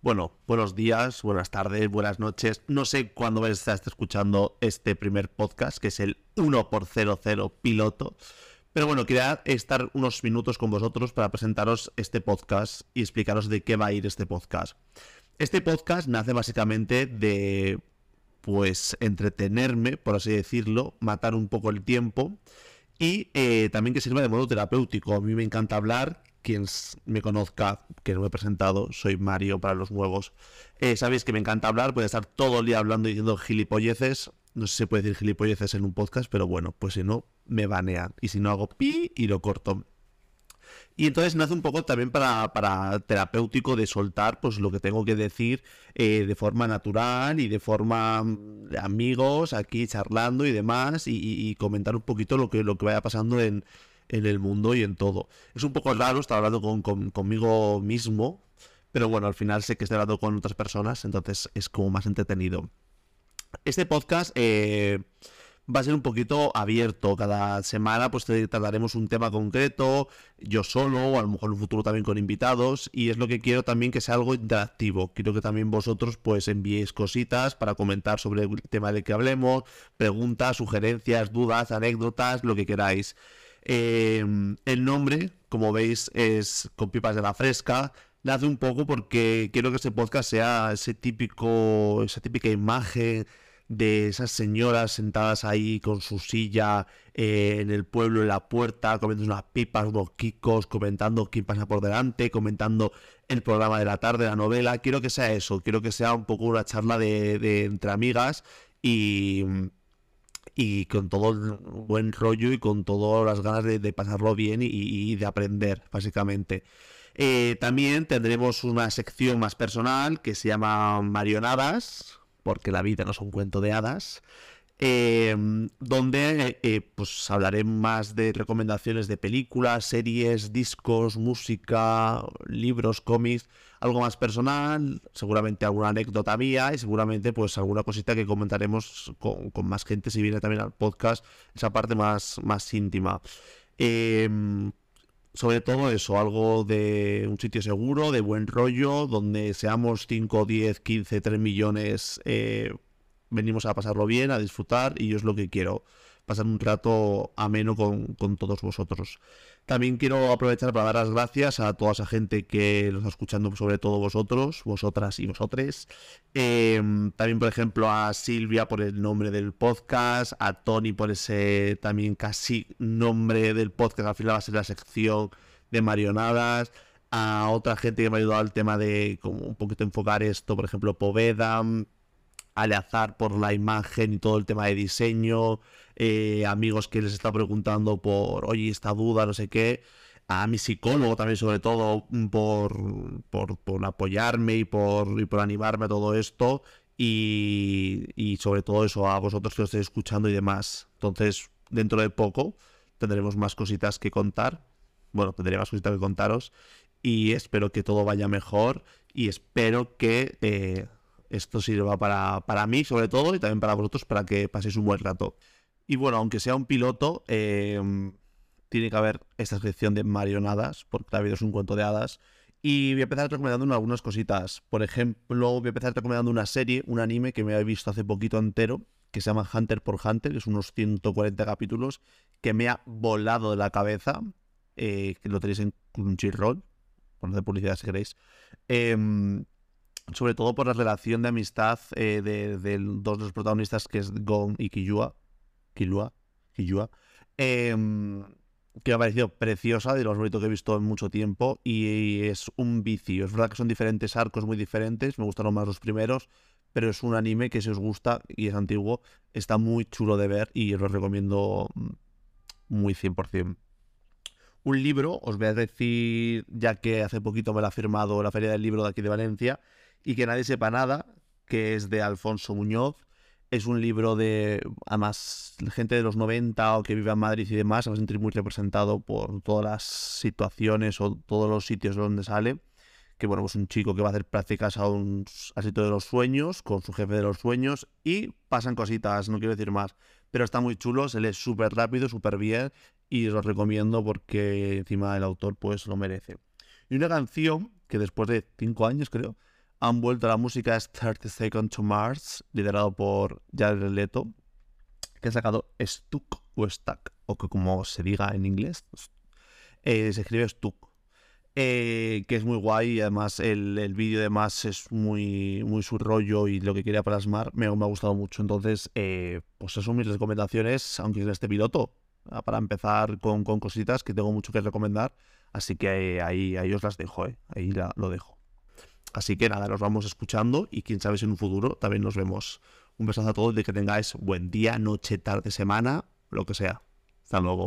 Bueno, buenos días, buenas tardes, buenas noches. No sé cuándo estar escuchando este primer podcast, que es el 1x00 piloto. Pero bueno, quería estar unos minutos con vosotros para presentaros este podcast y explicaros de qué va a ir este podcast. Este podcast nace básicamente de, pues, entretenerme, por así decirlo, matar un poco el tiempo y eh, también que sirva de modo terapéutico. A mí me encanta hablar, quien me conozca, que no me he presentado, soy Mario para los nuevos. Eh, Sabéis que me encanta hablar, puedo estar todo el día hablando y diciendo gilipolleces. No sé si se puede decir gilipolleces en un podcast, pero bueno, pues si no, me banean. Y si no, hago pi y lo corto. Y entonces nace un poco también para, para terapéutico de soltar pues lo que tengo que decir eh, de forma natural y de forma mm, de amigos aquí charlando y demás y, y comentar un poquito lo que, lo que vaya pasando en, en el mundo y en todo. Es un poco raro estar hablando con, conmigo mismo, pero bueno, al final sé que estoy hablando con otras personas, entonces es como más entretenido. Este podcast eh, va a ser un poquito abierto. Cada semana pues trataremos un tema concreto, yo solo, o a lo mejor en un futuro también con invitados. Y es lo que quiero también que sea algo interactivo. Quiero que también vosotros pues enviéis cositas para comentar sobre el tema del que hablemos, preguntas, sugerencias, dudas, anécdotas, lo que queráis. Em, el nombre, como veis, es con pipas de la fresca. Nace un poco porque quiero que este podcast sea ese típico, esa típica imagen de esas señoras sentadas ahí con su silla eh, en el pueblo, en la puerta, comiendo unas pipas, unos kikos, comentando quién pasa por delante, comentando el programa de la tarde, la novela. Quiero que sea eso, quiero que sea un poco una charla de entre amigas y y con todo el buen rollo y con todas las ganas de, pasarlo bien y, de aprender, básicamente. Eh, también tendremos una sección más personal que se llama Marionadas, porque la vida no es un cuento de hadas. Em, donde eh, pues hablaré más de recomendaciones de películas, series, discos, música, libros, cómics, algo más personal, seguramente alguna anécdota mía y seguramente pues alguna cosita que comentaremos con, más gente si viene también al podcast, esa parte más, más íntima. Em, sobre todo eso, algo de un sitio seguro, de buen rollo, donde seamos 5, 10, 15, 3 millones eh, venimos a pasarlo bien, a disfrutar y yo es lo que quiero, pasar un rato ameno con, todos vosotros. También quiero aprovechar para dar las gracias a toda esa gente que nos está escuchando, sobre todo vosotros, vosotras y vosotres. Em, también, por ejemplo, a Silvia por el nombre del podcast, a Tony por ese también casi nombre del podcast, al final va a ser la sección de marionadas a otra gente que me ha ayudado al tema de como un poquito enfocar esto, por ejemplo, Poveda, Aleazar por la imagen y todo el tema de diseño, eh, amigos que les está preguntando por, oye, esta duda, no sé qué, a mi psicólogo también sobre todo por, por, apoyarme y por, y por animarme a todo esto y, sobre todo eso a vosotros que os estéis escuchando y demás. Entonces, dentro de poco tendremos más cositas que contar. Bueno, tendré más cositas que contaros y espero que todo vaya mejor y espero que... Eh, esto sirva para, para mí sobre todo y también para vosotros para que paséis un buen rato. Y bueno, aunque sea un piloto, em, tiene que haber esta sección de marionadas, porque la vida es un cuento de hadas. Y voy a empezar recomendando algunas cositas. Por ejemplo, voy a empezar recomendando una serie, un anime que me he visto hace poquito entero, que se llama Hunter por Hunter, que es unos 140 capítulos, que me ha volado de la cabeza, eh, que lo tenéis en Crunchyroll, no hacer publicidad si queréis. Eh, sobre todo por la relación de amistad eh, de, dos de los protagonistas, que es Gon y Killua, Killua, Killua em, que me ha parecido preciosa, de lo más bonito que he visto en mucho tiempo, y es un vicio. Es verdad que son diferentes arcos muy diferentes, me gustaron más los primeros, pero es un anime que si os gusta y es antiguo, está muy chulo de ver y os lo recomiendo mm, muy 100%. Un libro, os voy a decir, ya que hace poquito me lo ha firmado la Feria del Libro de aquí de Valencia, y que nadie sepa nada, que es de Alfonso Muñoz. Es un libro de, además, gente de los 90 o que vive en Madrid y demás, se va a sentir muy representado por todas las situaciones o todos los sitios donde sale. Que bueno, pues un chico que va a hacer prácticas a un sitio de los sueños, con su jefe de los sueños, y pasan cositas, no quiero decir más. Pero está muy chulo, se lee súper rápido, súper bien, y os recomiendo porque encima el autor pues lo merece. Y una canción que después de cinco años, creo, han vuelto a la música es 30 Seconds to Mars, liderado por Jared Leto, que ha sacado Stuck o Stuck, o que como se diga en inglés, eh, se escribe Stuck. Eh, que es muy guay y además el, el vídeo además es muy, muy su rollo y lo que quería plasmar me, me ha gustado mucho. Entonces, eh, pues eso son mis recomendaciones, aunque en este piloto, ah, para empezar con, con, cositas que tengo mucho que recomendar. Así que ahí, ahí os las dejo, ahí la, lo dejo. Así que nada, nos vamos escuchando y quién sabe si en un futuro también nos vemos. Un besazo a todos y que tengáis buen día, noche, tarde, semana, lo que sea. Hasta luego.